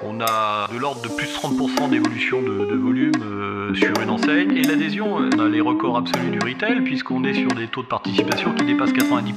On a de l'ordre de plus de 30% d'évolution de, volume euh, sur une enseigne. Et l'adhésion, on a les records absolus du retail, puisqu'on est sur des taux de participation qui dépassent 90%.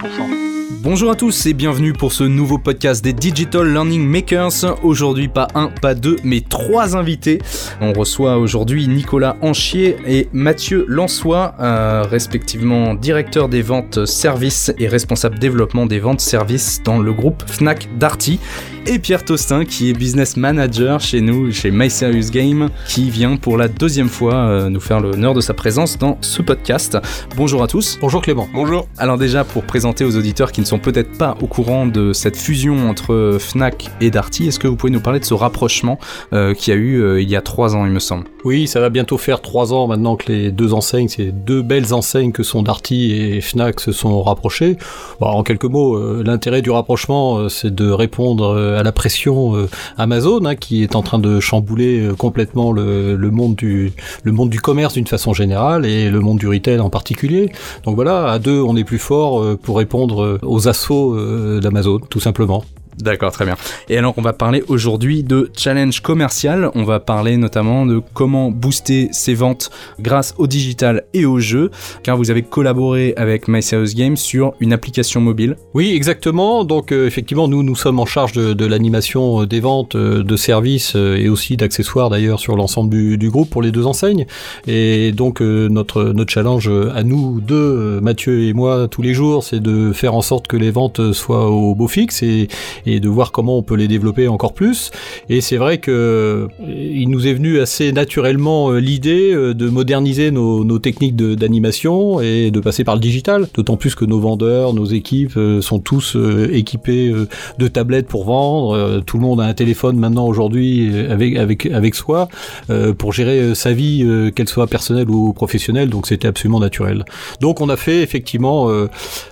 Bonjour à tous et bienvenue pour ce nouveau podcast des Digital Learning Makers. Aujourd'hui, pas un, pas deux, mais trois invités. On reçoit aujourd'hui Nicolas Anchier et Mathieu Lançois, euh, respectivement directeur des ventes services et responsable développement des ventes services dans le groupe Fnac Darty et Pierre Tostin qui est business manager chez nous, chez My Serious Game, qui vient pour la deuxième fois euh, nous faire l'honneur de sa présence dans ce podcast. Bonjour à tous. Bonjour Clément. Bonjour. Alors déjà pour présenter aux auditeurs qui ne sont peut-être pas au courant de cette fusion entre Fnac et Darty, est-ce que vous pouvez nous parler de ce rapprochement euh, qui a eu euh, il y a trois ans il me semble? Oui, ça va bientôt faire trois ans maintenant que les deux enseignes, ces deux belles enseignes que sont Darty et Fnac se sont rapprochées. en quelques mots, l'intérêt du rapprochement c'est de répondre à la pression euh, Amazon hein, qui est en train de chambouler euh, complètement le, monde du le monde du commerce d'une façon générale et le monde du retail en particulier. Donc voilà, à deux, on est plus fort euh, pour répondre aux assauts d'Amazon, tout simplement. D'accord, très bien. Et alors, on va parler aujourd'hui de challenge commercial. On va parler notamment de comment booster ses ventes grâce au digital et au jeu, car vous avez collaboré avec My Games sur une application mobile. Oui, exactement. Donc, euh, effectivement, nous, nous sommes en charge de, l'animation euh, des ventes euh, de services et aussi d'accessoires d'ailleurs sur l'ensemble du, groupe pour les deux enseignes. Et donc, notre, notre challenge à nous deux, Mathieu et moi, tous les jours, c'est de faire en sorte que les ventes soient au beau fixe et et de voir comment on peut les développer encore plus. Et c'est vrai que euh, il nous est venu assez naturellement euh, l'idée euh, de moderniser nos, nos techniques d'animation et de passer par le digital. D'autant plus que nos vendeurs, nos équipes sont tous équipés de tablettes pour vendre. Tout le monde a un téléphone maintenant aujourd'hui avec avec avec soi pour gérer sa vie, qu'elle soit personnelle ou professionnelle. Donc c'était absolument naturel. Donc on a fait effectivement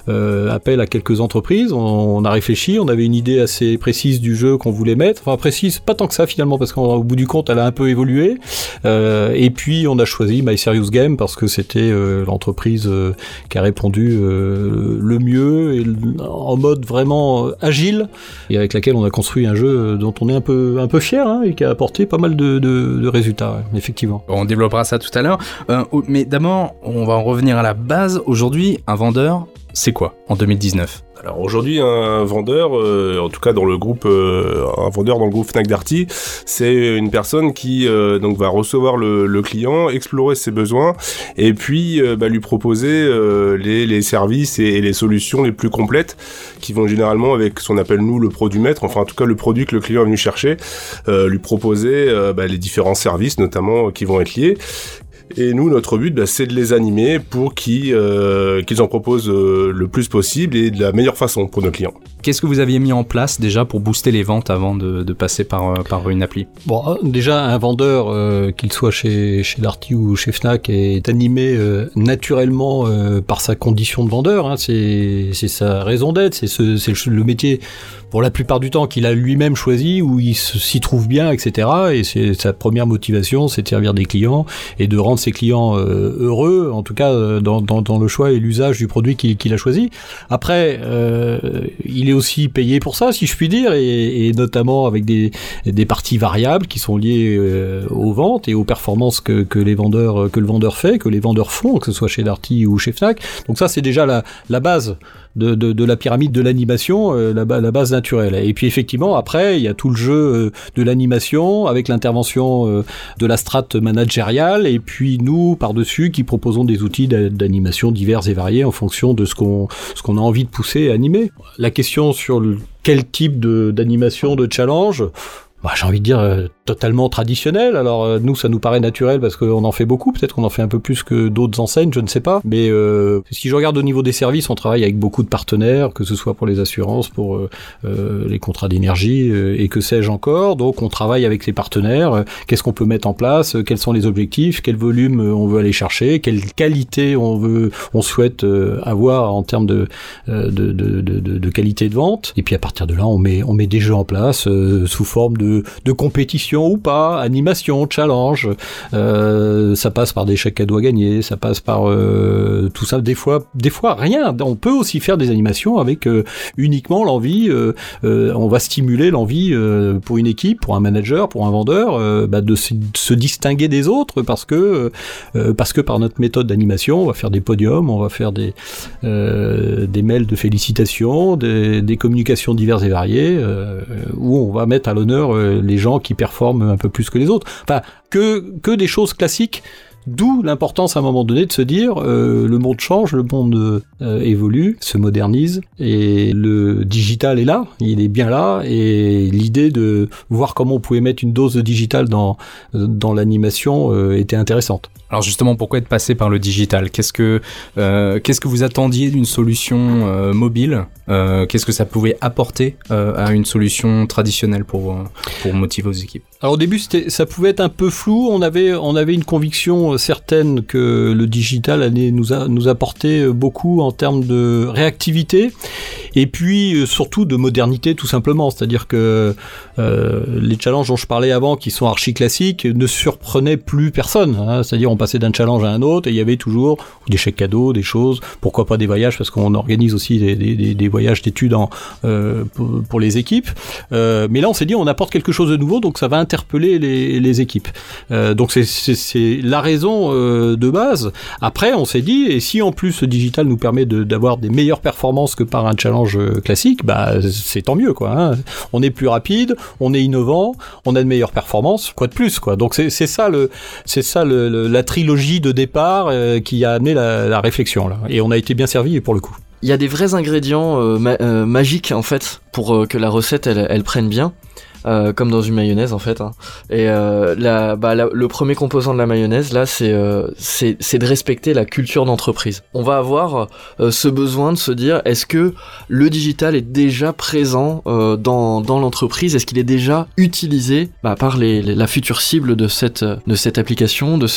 appel à quelques entreprises. On a réfléchi, on avait une idée assez précise du jeu qu'on voulait mettre. Enfin, précise, pas tant que ça finalement, parce qu'au bout du compte, elle a un peu évolué. Euh, et puis, on a choisi My Serious Game parce que c'était euh, l'entreprise euh, qui a répondu le mieux et en mode vraiment agile et avec laquelle on a construit un jeu dont on est un peu un peu fier hein, et qui a apporté pas mal de, de, de résultats, effectivement. On développera ça tout à l'heure. mais d'abord, on va en revenir à la base. Aujourd'hui, un vendeur, c'est quoi en 2019 alors aujourd'hui, un vendeur, euh, en tout cas dans le groupe, euh, un vendeur dans le groupe Fnac Darty, c'est une personne qui euh, donc va recevoir le, client, explorer ses besoins et puis bah, lui proposer les, services et, les solutions les plus complètes qui vont généralement avec ce qu'on appelle nous le produit maître, enfin en tout cas le produit que le client est venu chercher, lui proposer bah, les différents services notamment qui vont être liés et nous, notre but, bah, c'est de les animer pour qu'ils euh, qu'ils en proposent euh, le plus possible et de la meilleure façon pour nos clients. Qu'est-ce que vous aviez mis en place déjà pour booster les ventes avant de, de passer par, euh, par une appli? Bon, euh, déjà, un vendeur, euh, qu'il soit chez, chez Darty ou chez Fnac, est animé naturellement par sa condition de vendeur. Hein, c'est sa raison d'être, c'est le, le métier pour la plupart du temps qu'il a lui-même choisi, où il s'y trouve bien, etc. Et c'est sa première motivation, c'est de servir des clients et de rendre ses clients heureux, en tout cas dans, dans, dans le choix et l'usage du produit qu'il a choisi. Après, il est aussi payé pour ça, si je puis dire, et, notamment avec des, des parties variables qui sont liées euh, aux ventes et aux performances que, que, les vendeurs, que le vendeur fait, que les vendeurs font, que ce soit chez Darty ou chez Fnac. Donc ça, c'est déjà la, la base de, de, de, la pyramide de l'animation, euh, la, la, base naturelle. Et puis effectivement, après, il y a tout le jeu euh, de l'animation avec l'intervention euh, de la strate managériale, et puis nous, par-dessus, qui proposons des outils d'animation divers et variés en fonction de ce qu'on ce qu'on a envie de pousser et animer. La question sur le, quel type d'animation, de, de challenge, bah, j'ai envie de dire totalement traditionnel. Alors euh, nous, ça nous paraît naturel parce qu'on en fait beaucoup. Peut-être qu'on en fait un peu plus que d'autres enseignes, je ne sais pas. Mais euh, si je regarde au niveau des services, on travaille avec beaucoup de partenaires, que ce soit pour les assurances, pour euh, euh les contrats d'énergie et que sais-je encore. Donc on travaille avec ces partenaires. Qu'est-ce qu'on peut mettre en place? Quels sont les objectifs? Quel volume on veut aller chercher? Quelle qualité on veut, on souhaite avoir en termes de de, de, de, de, qualité de vente? Et puis à partir de là, on met on met des jeux en place sous forme de de, compétition ou pas, animation, challenge. Euh, ça passe par des chèques à gagner, ça passe par euh, tout ça. Des fois, des fois rien. On peut aussi faire des animations avec euh, uniquement l'envie. on va stimuler l'envie pour une équipe, pour un manager, pour un vendeur, bah, de, se, distinguer des autres parce que parce que par notre méthode d'animation, on va faire des podiums, on va faire des des mails de félicitations, des, des communications diverses et variées, où on va mettre à l'honneur les gens qui performent un peu plus que les autres. Enfin, que, que des choses classiques. D'où l'importance à un moment donné de se dire euh, le monde change, le monde euh, évolue, se modernise et le digital est là, il est bien là et l'idée de voir comment on pouvait mettre une dose de digital dans dans l'animation euh, était intéressante. Alors justement, pourquoi être passé par le digital? Qu'est-ce que euh, qu'est-ce que vous attendiez d'une solution euh, mobile? Euh, Qu'est-ce que ça pouvait apporter euh, à une solution traditionnelle pour euh, pour motiver vos équipes? Alors au début, c'était, ça pouvait être un peu flou. On avait, on avait une conviction euh, certaine que le digital allait nous, nous apporter beaucoup en termes de réactivité et puis surtout de modernité tout simplement. C'est-à-dire que les challenges dont je parlais avant, qui sont archi classiques, ne surprenaient plus personne. hein. C'est-à-dire on passait d'un challenge à un autre et il y avait toujours des chèques cadeaux, des choses. Pourquoi pas des voyages? Parce qu'on organise aussi des, voyages d'études euh, pour, les équipes. Euh, mais là, on s'est dit, on apporte quelque chose de nouveau, donc ça va interpeller les, équipes. Euh, donc c'est- la raison de base. Après, on s'est dit, et si en plus ce digital nous permet d'avoir des meilleures performances que par un challenge classique, bah c'est tant mieux, quoi. hein. On est plus rapide, on est innovant, on a de meilleures performances, quoi de plus, quoi. Donc c'est ça le, c'est ça le, le- la trilogie de départ euh, qui a amené la, réflexion là. Et on a été bien servi pour le coup. Il y a des vrais ingrédients euh, euh, magiques en fait pour que la recette elle prenne bien. Euh, comme dans une mayonnaise en fait. hein. Et euh, bah, le premier composant de la mayonnaise là, c'est euh, c'est de respecter la culture d'entreprise. On va avoir ce besoin de se dire est-ce que le digital est déjà présent dans l'entreprise? Est-ce qu'il est déjà utilisé bah, par la future cible de cette application, de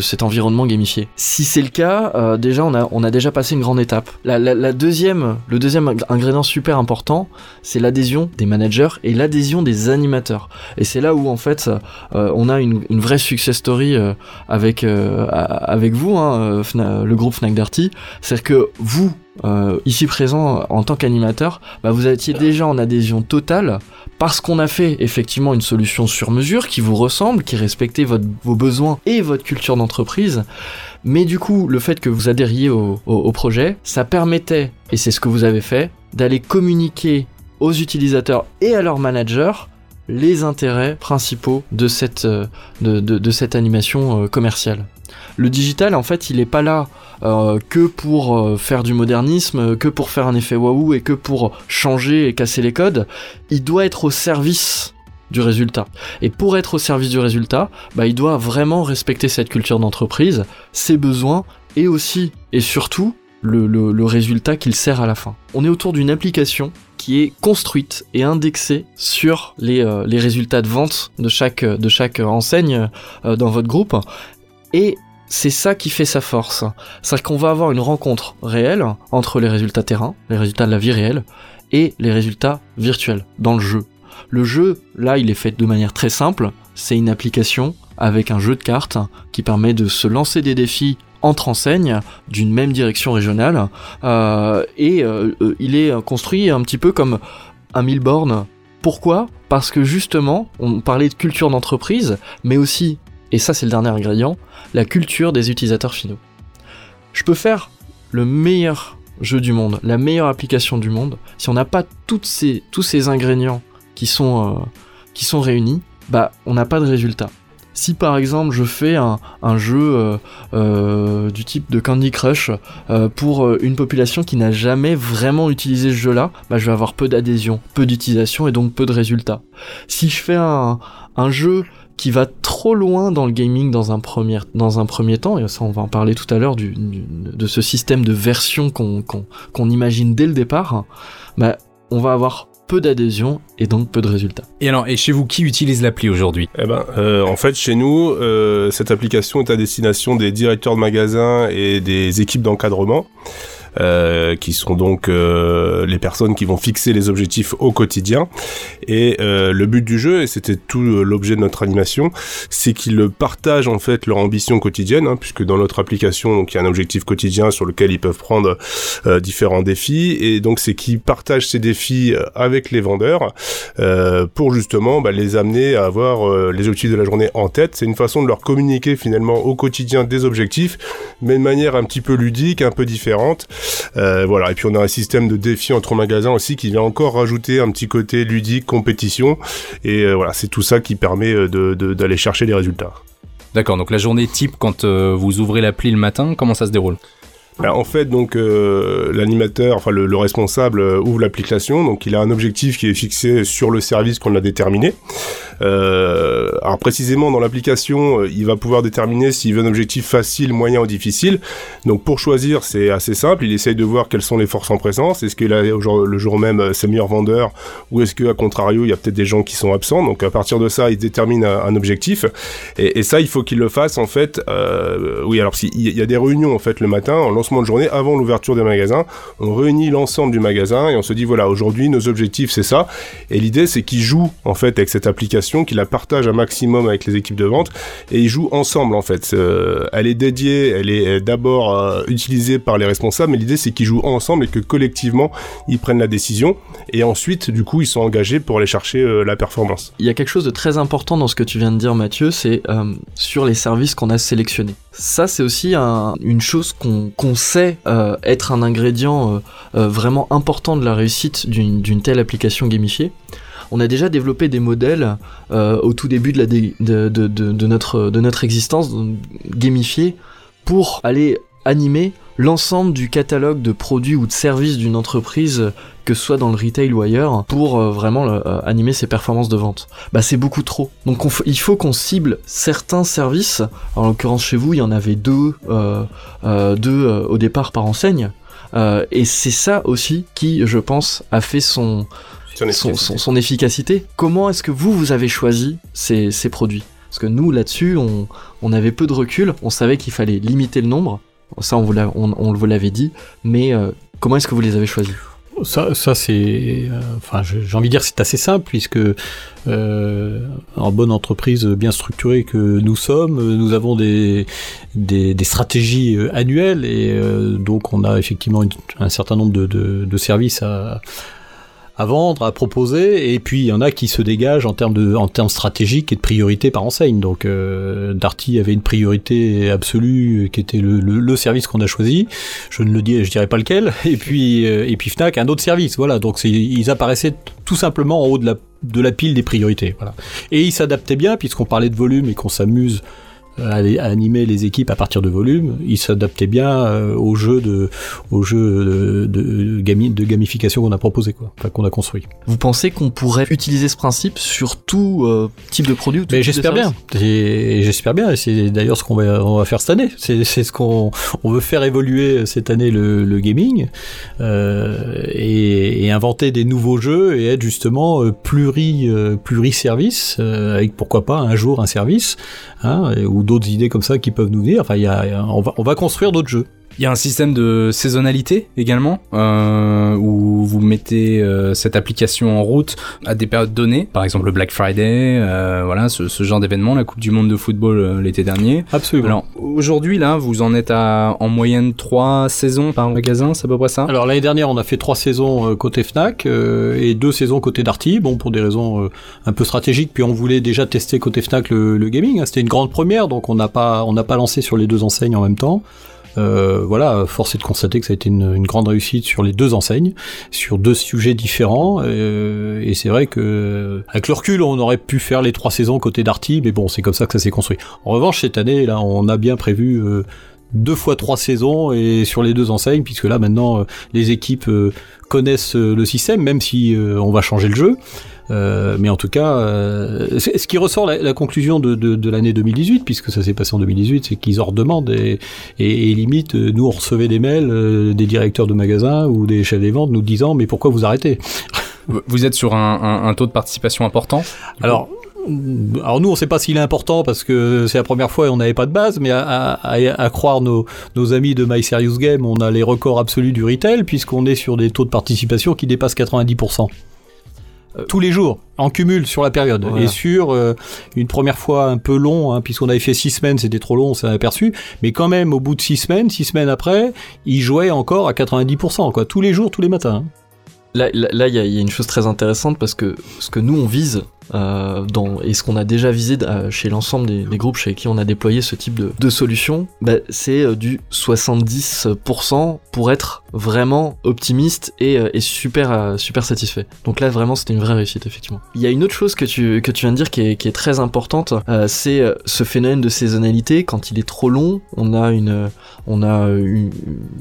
cet environnement gamifié? Si c'est le cas, déjà on a déjà passé une grande étape. La, deuxième le deuxième ing- ingrédient super important, c'est l'adhésion des managers et l'adhésion des animateurs. Et c'est là où en fait euh, on a une, vraie success story euh, avec euh, avec vous, hein, le groupe Fnac Darty, c'est que vous ici présent en tant qu'animateur, bah, vous étiez déjà en adhésion totale parce qu'on a fait effectivement une solution sur mesure qui vous ressemble, qui respectait vos besoins et votre culture d'entreprise. Mais du coup, le fait que vous adhériez au projet, ça permettait, et c'est ce que vous avez fait, d'aller communiquer aux utilisateurs et à leurs managers les intérêts principaux de cette, euh, de, de- cette animation euh, commerciale. Le digital, en fait, il n'est pas là euh, que pour faire du modernisme, que pour faire un effet waouh et que pour changer et casser les codes. Il doit être au service du résultat. Et pour être au service du résultat, bah, il doit vraiment respecter cette culture d'entreprise, ses besoins et aussi et surtout le- le résultat qu'il sert à la fin. On est autour d'une application qui est construite et indexée sur les, euh, résultats de vente de chaque, chaque enseigne euh, dans votre groupe. Et c'est ça qui fait sa force. C'est-à-dire qu'on va avoir une rencontre réelle entre les résultats terrain, les résultats de la vie réelle, et les résultats virtuels dans le jeu. Le jeu, là, il est fait de manière très simple. C'est une application avec un jeu de cartes qui permet de se lancer des défis entre enseignes d'une même direction régionale. Euh, et euh, euh, il est construit un petit peu comme un mille. Pourquoi? Parce que justement, on parlait de culture d'entreprise, mais aussi, et ça c'est le dernier ingrédient, la culture des utilisateurs finaux. Je peux faire le meilleur jeu du monde, la meilleure application du monde, si on n'a pas tous ces ingrédients qui sont, qui sont réunis, bah on n'a pas de résultat. Si par exemple je fais un, jeu euh, euh, du type de Candy Crush euh, pour une population qui n'a jamais vraiment utilisé ce jeu-là, bah, je vais avoir peu d'adhésion, peu d'utilisation et donc peu de résultats. Si je fais un, jeu qui va trop loin dans le gaming dans un premier, dans un premier temps, et ça on va en parler tout à l'heure du, de ce système de version qu'on imagine dès le départ, bah, on va avoir peu d'adhésion et donc peu de résultats. Et alors, et chez vous, qui utilise l'appli aujourd'hui? Eh ben, euh, en fait, chez nous, euh, cette application est à destination des directeurs de magasins et des équipes d'encadrement. Euh, qui sont donc euh, les personnes qui vont fixer les objectifs au quotidien. Et euh, le but du jeu, et c'était tout l'objet de notre animation, c'est qu'ils partagent en fait leur ambition quotidienne, hein, puisque dans notre application, donc il y a un objectif quotidien sur lequel ils peuvent prendre euh, différents défis, et donc c'est qu'ils partagent ces défis avec les vendeurs pour justement bah, les amener à avoir les objectifs de la journée en tête. C'est une façon de leur communiquer finalement au quotidien des objectifs, mais de manière un petit peu ludique, un peu différente. Euh, voilà. Et puis on a un système de défis entre magasins aussi qui vient encore rajouter un petit côté ludique, compétition. Et euh, voilà, c'est tout ça qui permet euh, d'aller chercher les résultats. D'accord, donc la journée type quand vous ouvrez l'appli le matin, comment ça se déroule? Ben, en fait, donc l'animateur, enfin le, responsable ouvre l'application, donc il a un objectif qui est fixé sur le service qu'on a déterminé. Euh, alors précisément dans l'application, euh, il va pouvoir déterminer s'il veut un objectif facile, moyen ou difficile. Donc pour choisir, c'est assez simple. Il essaye de voir quelles sont les forces en présence. Est-ce qu'il a le jour même euh, ses meilleurs vendeurs ou est-ce qu'à contrario, il y a peut-être des gens qui sont absents? Donc à partir de ça, il détermine un, objectif. Et, et, ça, il faut qu'il le fasse en fait. Euh, oui, alors il y a des réunions en fait le matin, en de journée, avant l'ouverture des magasins. On réunit l'ensemble du magasin et on se dit voilà, aujourd'hui nos objectifs c'est ça. Et l'idée c'est qu'il joue en fait avec cette application qui la partage un maximum avec les équipes de vente et ils jouent ensemble en fait. Euh, elle est dédiée, elle est d'abord euh, utilisée par les responsables, mais l'idée c'est qu'ils jouent ensemble et que collectivement ils prennent la décision et ensuite du coup ils sont engagés pour aller chercher euh, la performance. Il y a quelque chose de très important dans ce que tu viens de dire Mathieu, c'est sur les services qu'on a sélectionnés. Ça c'est aussi une chose qu'on sait être un ingrédient vraiment important de la réussite d'une telle application gamifiée on a déjà développé des modèles euh, au tout début de, notre, de notre existence, gamifiés, pour aller animer l'ensemble du catalogue de produits ou de services d'une entreprise, que ce soit dans le retail ou ailleurs, pour euh, vraiment euh, animer ses performances de vente. Bah c'est beaucoup trop. Donc il faut qu'on cible certains services. En l'occurrence chez vous, il y en avait deux, deux au départ par enseigne. et c'est ça aussi qui, je pense, a fait son, son efficacité. Comment est-ce que vous, vous avez choisi ces, produits? Parce que nous, là-dessus, on, avait peu de recul, on savait qu'il fallait limiter le nombre, ça on vous, l'avait dit, mais euh, comment est-ce que vous les avez choisis? Ça, ça c'est, euh, enfin, j'ai envie de dire, c'est assez simple puisque euh, en bonne entreprise bien structurée que nous sommes, nous avons des stratégies annuelles et donc on a effectivement un certain nombre de, de services à à vendre, à proposer, et puis il y en a qui se dégagent en termes de, en termes stratégiques et de priorité par enseigne. Donc euh, Darty avait une priorité absolue qui était le, service qu'on a choisi. Je ne le dis, je dirais pas lequel. Et puis euh, et puis Fnac un autre service. Voilà. Donc ils apparaissaient tout simplement en haut de la de la pile des priorités. Voilà. Et ils s'adaptaient bien puisqu'on parlait de volume et qu'on s'amuse à, animer les équipes à partir de volume, il s'adaptait bien euh, au jeu de, au jeu de, de, de gamification qu'on a proposé, quoi, enfin, qu'on a construit. Vous pensez qu'on pourrait utiliser ce principe sur tout euh, type de produit Mais j'espère bien. Et j'espère bien. Et c'est d'ailleurs ce qu'on va, on va faire cette année. C'est, c'est ce qu'on on veut faire évoluer cette année le, le gaming euh, et, et, inventer des nouveaux jeux et être justement euh, pluri euh, avec pourquoi pas un jour un service hein, d'autres idées comme ça qui peuvent nous venir. Enfin, y on va construire d'autres jeux. Il y a un système de saisonnalité également, euh, où vous mettez euh, cette application en route à des périodes données, par exemple le Black Friday, euh, voilà, ce, ce genre d'événement, la Coupe du Monde de football l'été dernier. Absolument. Alors aujourd'hui là, vous en êtes à en moyenne trois saisons par magasin, c'est à peu près ça? Alors l'année dernière, on a fait trois saisons côté Fnac et deux saisons côté Darty, bon pour des raisons un peu stratégiques. Puis on voulait déjà tester côté Fnac le, le gaming, hein. c'était une grande première, donc on n'a pas on n'a pas lancé sur les deux enseignes en même temps. Euh, voilà, force est de constater que ça a été une, grande réussite sur les deux enseignes, sur deux sujets différents. Euh, et c'est vrai que avec le recul, on aurait pu faire les trois saisons côté Darty, mais bon, c'est comme ça que ça s'est construit. En revanche, cette année, là, on a bien prévu euh, deux fois trois saisons et sur les deux enseignes, puisque là maintenant les équipes connaissent le système, même si on va changer le jeu. Euh, mais en tout cas, euh, ce qui ressort la, conclusion de, de, de l'année 2018, puisque ça s'est passé en 2018, c'est qu'ils en redemandent et, et, et, limite, nous on recevait des mails euh, des directeurs de magasins ou des chefs des ventes nous disant mais pourquoi vous arrêtez? Vous êtes sur un, un, un taux de participation important? Alors alors nous, on sait pas s'il est important parce que c'est la première fois et on n'avait pas de base, mais à, à, à croire nos, nos, amis de My Serious Game, on a les records absolus du retail puisqu'on est sur des taux de participation qui dépassent 90%. Euh, tous les jours, en cumul sur la période. Et sur euh, une première fois un peu long, hein, puisqu'on avait fait six semaines, c'était trop long, on s'est aperçu. Mais quand même, au bout de six semaines, six semaines après, il jouait encore à 90%, quoi, tous les jours, tous les matins. Là, là, il y, y, a une chose très intéressante parce que ce que nous on vise, euh, dans, et ce qu'on a déjà visé euh, chez l'ensemble des, des, groupes chez qui on a déployé ce type de, de solution, bah, c'est euh, du 70% pour être vraiment optimiste et, euh, et super, super satisfait. Donc là, vraiment, c'était une vraie réussite, effectivement. Il y a une autre chose que tu, que tu viens de dire qui est, qui est très importante, c'est ce phénomène de saisonnalité. Quand il est trop long, on a une, on a une,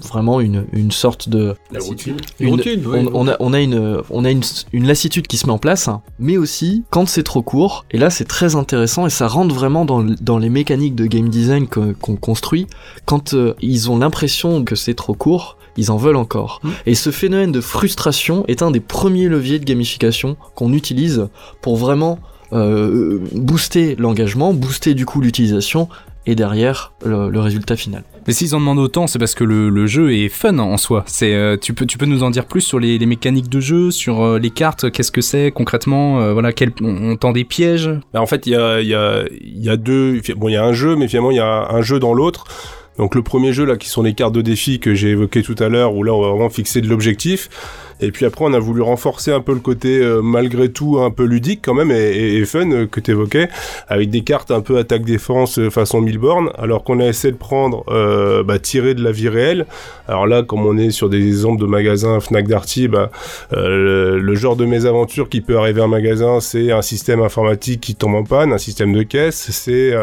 vraiment une, une sorte de... La routine. Une, routine, on, on, a, on a, une, on a une, une lassitude qui se met en place, mais aussi quand c'est trop court, et là c'est très intéressant et ça rentre vraiment dans, dans les mécaniques de game design qu'on construit, quand euh, ils ont l'impression que c'est trop court, ils en veulent encore. Mmh. Et ce phénomène de frustration est un des premiers leviers de gamification qu'on utilise pour vraiment euh, booster l'engagement, booster du coup l'utilisation et derrière le, le, résultat final. Mais s'ils en demandent autant, c'est parce que le, le, jeu est fun en soi. C'est, euh, tu, peux, tu peux nous en dire plus sur les, les mécaniques de jeu, sur euh, les cartes, qu'est-ce que c'est concrètement euh, Voilà, quel, on, on, tend des pièges? Bah En fait, il y a, y, a, y a deux. Bon, il y a un jeu, mais finalement, il y a un jeu dans l'autre. Donc le premier jeu là, qui sont les cartes de défi que j'ai évoqué tout à l'heure, où là on va vraiment fixer de l'objectif. Et puis après, on a voulu renforcer un peu le côté, euh, malgré tout, un peu ludique quand même, et, fun euh, que tu évoquais, avec des cartes un peu attaque-défense euh, façon Milborn, alors qu'on a essayé de prendre, bah, tirer de la vie réelle. Alors là, comme on est sur des exemples de magasins Fnac Darty, bah, le, genre de mésaventure qui peut arriver à un magasin, c'est un système informatique qui tombe en panne, un système de caisse, c'est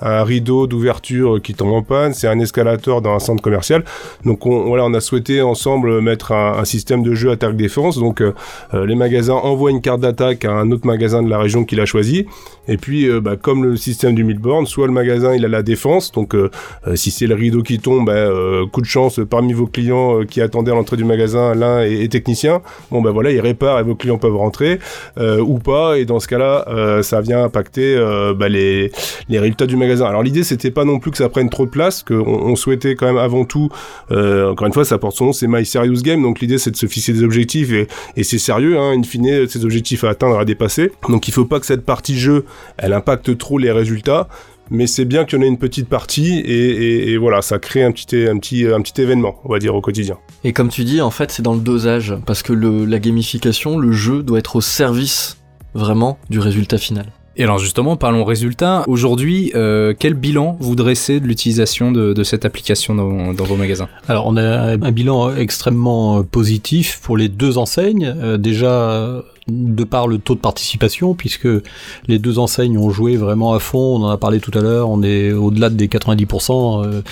un rideau d'ouverture qui tombe en panne, c'est un escalator dans un centre commercial. Donc on, voilà, on a souhaité ensemble mettre un système de jeu à défense. Donc euh, les magasins envoient une carte d'attaque à un autre magasin de la région qu'il a choisi. Et puis euh, bah, comme le système du Milborn, soit le magasin il a la défense. Donc euh, si c'est le rideau qui tombe, bah, coup de chance parmi vos clients qui attendaient à l'entrée du magasin, l'un est, est, technicien. Bon ben bah, voilà, il répare et vos clients peuvent rentrer ou pas. Et dans ce cas-là, ça vient impacter bah, les, les résultats du magasin. Alors l'idée c'était pas non plus que ça prenne trop de place, qu'on on souhaitait quand même avant tout, encore une fois, ça porte son nom, c'est My Serious Game. Donc l'idée c'est de se fixer des objectifs et, et c'est sérieux, hein, in fine, ces objectifs à atteindre, à dépasser. Donc il faut pas que cette partie jeu, elle impacte trop les résultats, mais c'est bien qu'il y en ait une petite partie et, et, et, voilà, ça crée un petit, un, petit, un petit événement, on va dire, au quotidien. Et comme tu dis, en fait, c'est dans le dosage, parce que le, la gamification, le jeu doit être au service vraiment du résultat final. Et alors justement, parlons résultats. Aujourd'hui, euh, quel bilan vous dressez de l'utilisation de, de, cette application dans, dans, vos magasins? Alors on a un bilan extrêmement positif pour les deux enseignes. Euh, déjà de par le taux de participation, puisque les deux enseignes ont joué vraiment à fond, on en a parlé tout à l'heure, on est au-delà des 90%, euh,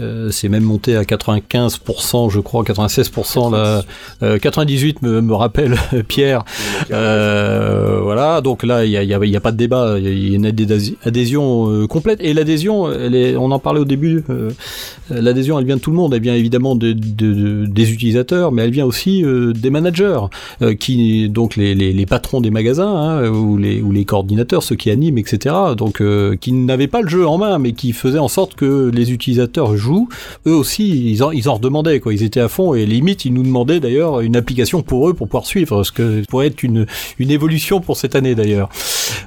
euh, c'est même monté à 95%, je crois, 96%, là, euh, 98 me, me rappelle Pierre, euh, voilà, donc là, il n'y a, y a, y a, pas de débat, il y a une adhésion euh, complète, et l'adhésion, on en parlait au début, euh, l'adhésion, elle vient de tout le monde, elle vient évidemment de, de, de, des utilisateurs, mais elle vient aussi des managers, qui, donc les les, patrons des magasins hein, ou, les, coordinateurs, ceux qui animent, etc. Donc euh, qui n'avaient pas le jeu en main, mais qui faisaient en sorte que les utilisateurs jouent. Eux aussi, ils en, ils en redemandait quoi. Ils étaient à fond et limite, ils nous demandaient d'ailleurs une application pour eux pour pouvoir suivre, ce que pourrait être une, évolution pour cette année d'ailleurs.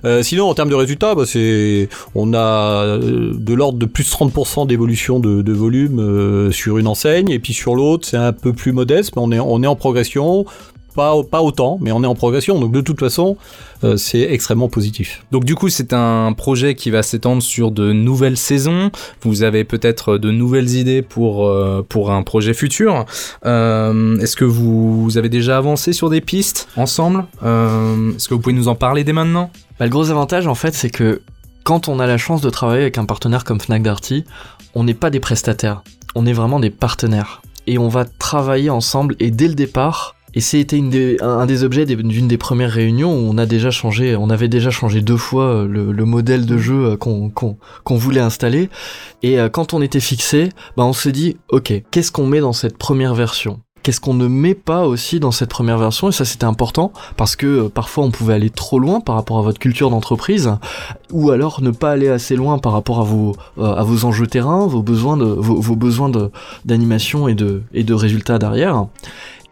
Euh, sinon, en termes de résultats, bah, c'est on a euh, de l'ordre de plus de 30% d'évolution de, volume sur une enseigne et puis sur l'autre, c'est un peu plus modeste, mais on est en progression pas, pas autant, mais on est en progression. Donc de toute façon, euh, c'est extrêmement positif. Donc du coup, c'est un projet qui va s'étendre sur de nouvelles saisons. Vous avez peut-être de nouvelles idées pour, euh, pour un projet futur. Euh, Est-ce que vous, vous, avez déjà avancé sur des pistes ensemble? Euh, Est-ce que vous pouvez nous en parler dès maintenant? Bah, Le gros avantage, en fait, c'est que quand on a la chance de travailler avec un partenaire comme Fnac Darty, on n'est pas des prestataires, on est vraiment des partenaires. Et on va travailler ensemble et dès le départ, et c'était des, un, des objets d'une des premières réunions où on a déjà changé, on avait déjà changé deux fois le, le modèle de jeu qu'on qu qu voulait installer. Et quand on était fixé, bah on s'est dit, ok, qu'est-ce qu'on met dans cette première version? Qu'est-ce qu'on ne met pas aussi dans cette première version, et ça c'était important, parce que euh, parfois on pouvait aller trop loin par rapport à votre culture d'entreprise, ou alors ne pas aller assez loin par rapport à vos, euh, à vos enjeux terrain, vos besoins vos, vos besoins d'animation et de, et de résultats derrière.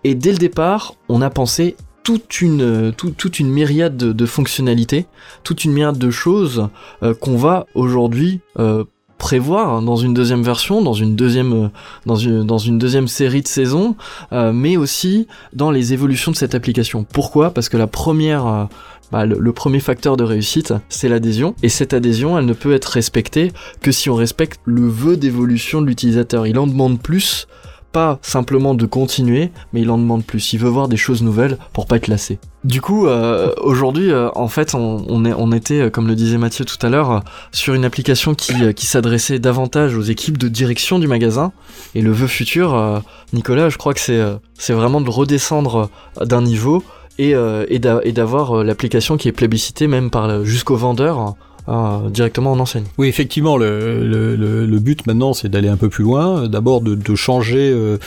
Et dès le départ, on a pensé toute une, une myriade de, fonctionnalités, toute une myriade de choses euh, qu'on va aujourd'hui euh, prévoir dans une deuxième version, dans une deuxième, euh, série de saisons, euh, mais aussi dans les évolutions de cette application. Pourquoi? Parce que euh, bah, le, le premier facteur de réussite, c'est l'adhésion, et cette adhésion, elle ne peut être respectée que si on respecte le vœu d'évolution de l'utilisateur. Il en demande plus, pas simplement de continuer, mais il en demande plus. Il veut voir des choses nouvelles pour pas être lassé. Du coup, euh, aujourd'hui, euh, en fait, on, était, euh, comme le disait Mathieu tout à l'heure, sur une application qui, s'adressait davantage aux équipes de direction du magasin. Et le vœu futur, Nicolas, je crois que c'est c'est vraiment de redescendre d'un niveau et, et d'a- et d'avoir l'application qui est plébiscitée même par jusqu'au vendeur euh, directement en enseigne. Oui, effectivement, le, le, le, but maintenant, c'est d'aller un peu plus loin. D'abord, de, changer euh,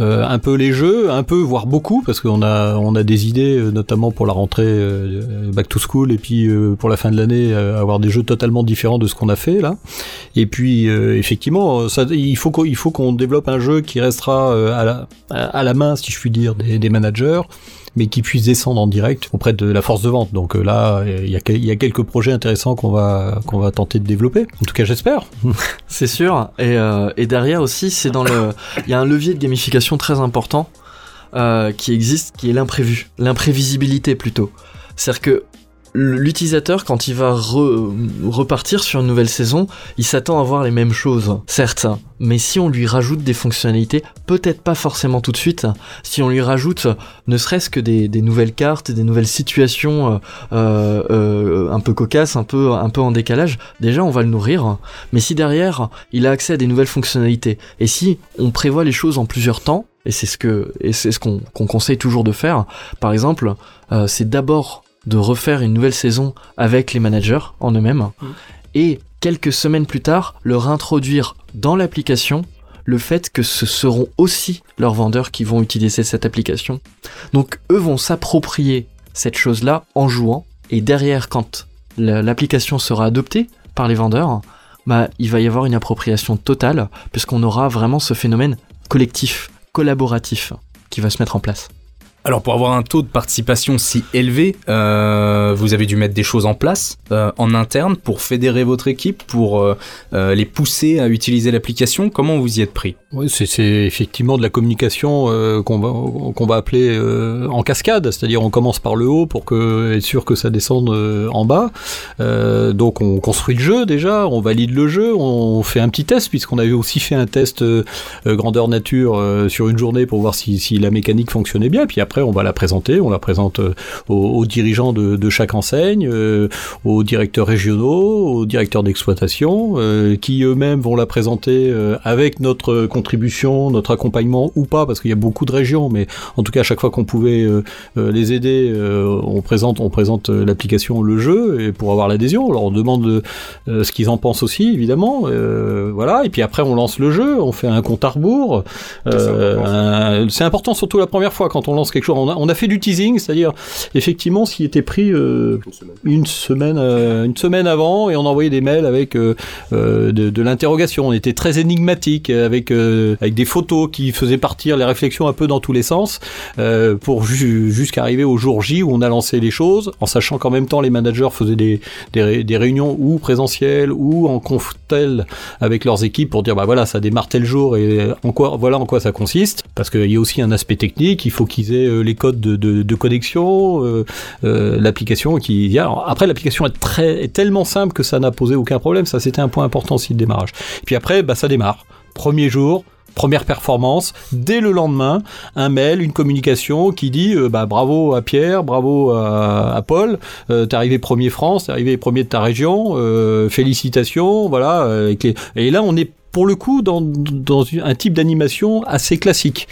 euh, un peu les jeux, un peu, voire beaucoup, parce qu'on a, on a des idées, euh, notamment pour la rentrée euh, back to school, et puis euh, pour la fin de l'année, euh, avoir des jeux totalement différents de ce qu'on a fait là. Et puis, euh, effectivement, ça, il faut qu'on, développe un jeu qui restera euh, à, la, à la main, si je puis dire, des managers mais qui puisse descendre en direct auprès de la force de vente. Donc euh, là, il y a, quelques projets intéressants qu'on va tenter de développer. En tout cas, j'espère. C'est sûr. Et, euh, et derrière aussi, c'est dans le, il y a un levier de gamification très important euh, qui existe, qui est l'imprévu, l'imprévisibilité plutôt. C'est-à-dire que l'utilisateur, quand il va re- repartir sur une nouvelle saison, il s'attend à voir les mêmes choses, certes, mais si on lui rajoute des fonctionnalités, peut-être pas forcément tout de suite, si on lui rajoute ne serait-ce que des, nouvelles cartes, des nouvelles situations euh, euh, un peu cocasses, un peu, un peu en décalage, déjà on va le nourrir, mais si derrière il a accès à des nouvelles fonctionnalités, et si on prévoit les choses en plusieurs temps, et c'est ce que c'est ce qu'on conseille toujours de faire, par exemple, euh, c'est d'abord de refaire une nouvelle saison avec les managers en eux-mêmes, et quelques semaines plus tard, leur introduire dans l'application le fait que ce seront aussi leurs vendeurs qui vont utiliser cette application. Donc eux vont s'approprier cette chose-là en jouant, et derrière, quand la- l'application sera adoptée par les vendeurs, bah, il va y avoir une appropriation totale, puisqu'on aura vraiment ce phénomène collectif, collaboratif, qui va se mettre en place. Alors pour avoir un taux de participation si élevé, euh, vous avez dû mettre des choses en place euh, en interne pour fédérer votre équipe, pour euh, les pousser à utiliser l'application. Comment vous y êtes pris? Oui, c'est effectivement de la communication euh, qu'on va qu'on va appeler euh, en cascade, c'est-à-dire on commence par le haut pour être sûr que ça descende euh, en bas. Donc on construit le jeu déjà, on valide le jeu, on fait un petit test puisqu'on avait aussi fait un test grandeur nature sur une journée pour voir si, la mécanique fonctionnait bien. Puis après on va la présenter, on la présente aux, dirigeants de, de chaque enseigne, aux directeurs régionaux, aux directeurs d'exploitation, qui eux-mêmes vont la présenter avec notre contribution, notre accompagnement ou pas, parce qu'il y a beaucoup de régions, mais en tout cas à chaque fois qu'on pouvait euh, euh, les aider, euh, on présente, on présente l'application, le jeu, et pour avoir l'adhésion, on leur demande euh, ce qu'ils en pensent aussi, évidemment, voilà, et puis après on lance le jeu, on fait un compte à rebours, c'est important. surtout la première fois quand on lance quelque chose, on a, on a fait du teasing, c'est-à-dire effectivement s'il était pris Une semaine. une semaine, une semaine avant et on envoyait des mails avec de, de l'interrogation. On était très énigmatique avec euh, avec des photos qui faisaient partir les réflexions un peu dans tous les sens euh, pour ju- jusqu'à arriver au jour J où on a lancé les choses en sachant qu'en même temps les managers faisaient des des, ré- des réunions ou présentielles ou en conf tel avec leurs équipes pour dire bah voilà ça démarre tel jour et en quoi voilà en quoi ça consiste. Parce qu'il y a aussi un aspect technique il faut qu'ils aient euh, les codes de, de, connexion euh, euh, l'application qui y a. Après l'application est très est tellement simple que ça n'a posé aucun problème. Ça c'était un point important aussi de démarrage. Puis après bah ça démarre premier jour Première performance, dès le lendemain, un mail, une communication qui dit euh, bah, bravo à Pierre, bravo à, Paul, euh, t'es arrivé premier France, t'es arrivé premier de ta région, euh, félicitations, voilà. Et là, on est pour le coup dans, un type d'animation assez classique.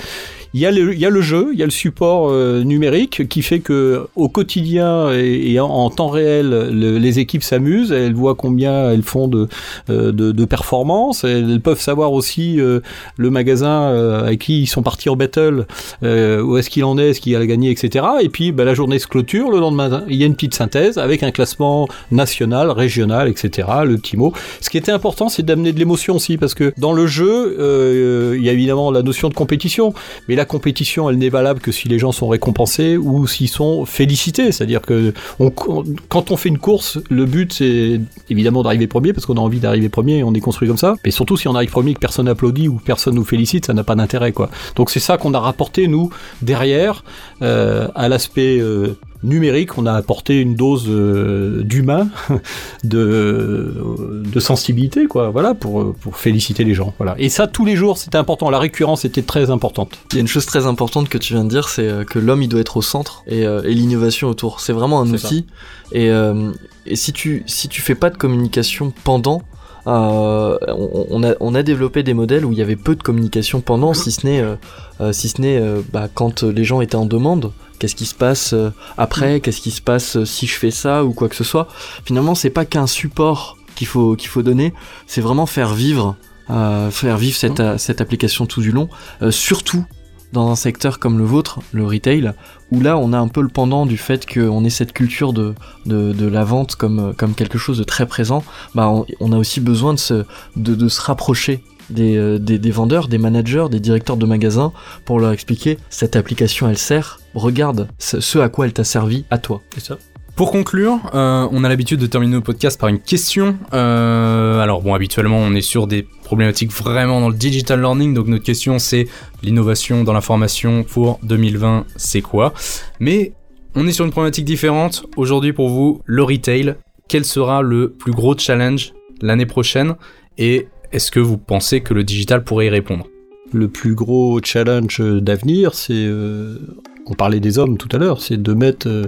Il y a le, jeu, il y a le support euh, numérique qui fait que au quotidien et, en, temps réel, le- les équipes s'amusent, elles voient combien elles font de, euh, de, performances, elles peuvent savoir aussi euh, le magasin avec qui ils sont partis en battle, où est-ce qu'il en est, est-ce qu'il a gagné, etc. Et puis bah, la journée se clôture, le lendemain, il y a une petite synthèse avec un classement national, régional, etc. Le petit mot. Ce qui était important, c'est d'amener de l'émotion aussi, parce que dans le jeu, il y a évidemment la notion de compétition, mais compétition, elle n'est valable que si les gens sont récompensés ou s'ils sont félicités. C'est-à-dire que quand on fait une course, le but c'est évidemment d'arriver premier, parce qu'on a envie d'arriver premier, et on est construit comme ça. Mais surtout si on arrive premier, que personne applaudit ou personne nous félicite, ça n'a pas d'intérêt, quoi. Donc c'est ça qu'on a rapporté nous derrière euh, à l'aspect euh, numérique, on a apporté une dose euh, d'humain, de, de sensibilité, quoi. Voilà, pour, pour féliciter les gens. Voilà. Et ça, tous les jours, c'était important. La récurrence était très importante. Il y a une chose très importante que tu viens de dire, c'est euh, que l'homme il doit être au centre et, euh, et l'innovation autour. C'est vraiment un outil. Et, euh, et si tu si tu fais pas de communication pendant, euh, on, a on a développé des modèles où il y avait peu de communication pendant, si ce n'est euh, euh, si ce n'est euh, bah, quand les gens étaient en demande. Qu'est-ce qui se passe après? Qu'est-ce qui se passe si je fais ça ou quoi que ce soit? Finalement, c'est pas qu'un support qu'il faut qu'il faut donner, c'est vraiment faire vivre faire vivre cette, euh, cette application tout du long, surtout dans un secteur comme le vôtre, le retail, où là on a un peu le pendant du fait qu'on ait cette culture de, la vente comme, quelque chose de très présent, bah on, a aussi besoin de se, rapprocher des, euh, des, des vendeurs, des managers, des directeurs de magasins pour leur expliquer cette application elle sert, regarde ce, ce à quoi elle t'a servi à toi. C'est ça. Pour conclure, euh, on a l'habitude de terminer nos podcasts par une question. Euh, alors bon, habituellement, on est sur des problématiques vraiment dans le digital learning, donc notre question c'est l'innovation dans la formation pour 2020, c'est quoi? Mais on est sur une problématique différente. Aujourd'hui pour vous, le retail, quel sera le plus gros challenge l'année prochaine? Et est-ce que vous pensez que le digital pourrait y répondre? Le plus gros challenge d'avenir, c'est. euh, on parlait des hommes tout à l'heure, c'est de mettre euh,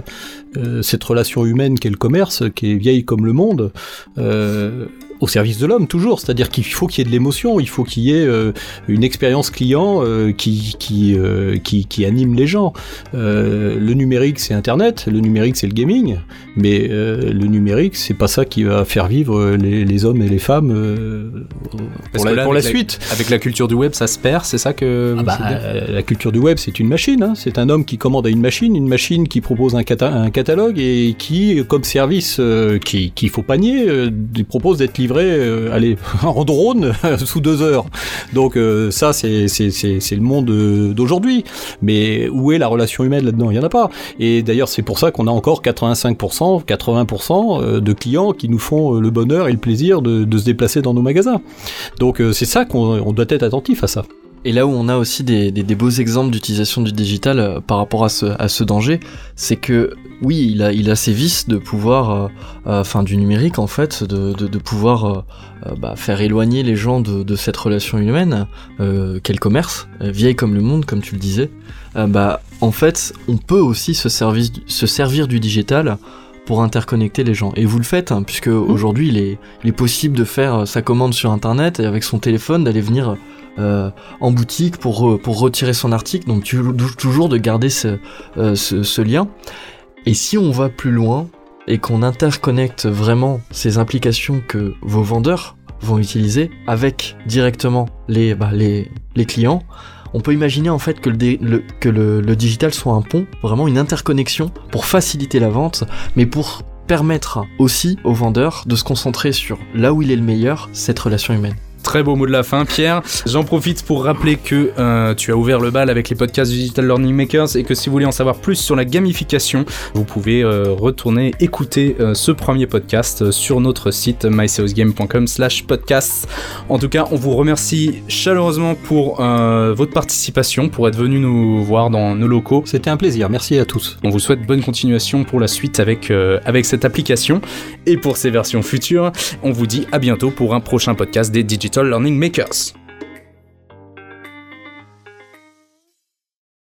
euh, cette relation humaine qu'est le commerce, qui est vieille comme le monde, euh, au service de l'homme toujours. C'est-à-dire qu'il faut qu'il y ait de l'émotion, il faut qu'il y ait euh, une expérience client euh, qui, qui, euh, qui, qui anime les gens. Euh, le numérique, c'est Internet, le numérique, c'est le gaming, mais euh, le numérique, c'est pas ça qui va faire vivre les, les hommes et les femmes euh, pour la, là, pour la suite. Avec la culture du web, ça se perd, c'est ça que Ah bah, la culture du web, c'est une machine. hein. C'est un homme qui commande à une machine, une machine qui propose un, cata- un catalogue et qui, comme service euh, qui- qu'il faut panier, euh, lui propose d'être livré euh, allez, en drone sous deux heures. Donc euh, ça, c'est le monde euh, d'aujourd'hui. Mais où est la relation humaine là-dedans? Il n'y en a pas. Et d'ailleurs, c'est pour ça qu'on a encore 85%, 80% euh, de clients qui nous font le bonheur et le plaisir de, de se déplacer dans nos magasins. Donc c'est ça qu'on on doit être attentif à ça. Et là où on a aussi des, des- des beaux exemples d'utilisation du digital euh, par rapport à ce, à ce danger, c'est que oui, il a, il a ses vices de pouvoir, euh, euh, enfin du numérique en fait, de, de, de pouvoir euh, bah, faire éloigner les gens de, de cette relation humaine, qu'est le commerce, vieille comme le monde, comme tu le disais. Bah, en fait, on peut aussi se, servir, se servir du digital pour interconnecter les gens. Et vous le faites, hein, puisque aujourd'hui il est, il est possible de faire sa commande sur internet et avec son téléphone d'aller venir euh, en boutique pour, pour retirer son article, donc tu- toujours de garder ce, euh, ce, ce lien. Et si on va plus loin et qu'on interconnecte vraiment ces implications que vos vendeurs vont utiliser avec directement les, bah, les, les clients, on peut imaginer en fait que, le- que le, le digital soit un pont, vraiment une interconnexion pour faciliter la vente, mais pour permettre aussi aux vendeurs de se concentrer sur là où il est le meilleur, cette relation humaine. Très beau mot de la fin, Pierre. J'en profite pour rappeler que euh, tu as ouvert le bal avec les podcasts Digital Learning Makers et que si vous voulez en savoir plus sur la gamification, vous pouvez euh, retourner écouter euh, ce premier podcast sur notre site mysalesgame.com slash podcast. En tout cas, on vous remercie chaleureusement pour votre participation, pour être venu nous voir dans nos locaux. C'était un plaisir. Merci à tous. On vous souhaite bonne continuation pour la suite avec, avec cette application. Et pour ces versions futures, on vous dit à bientôt pour un prochain podcast des Digital Learning Makers.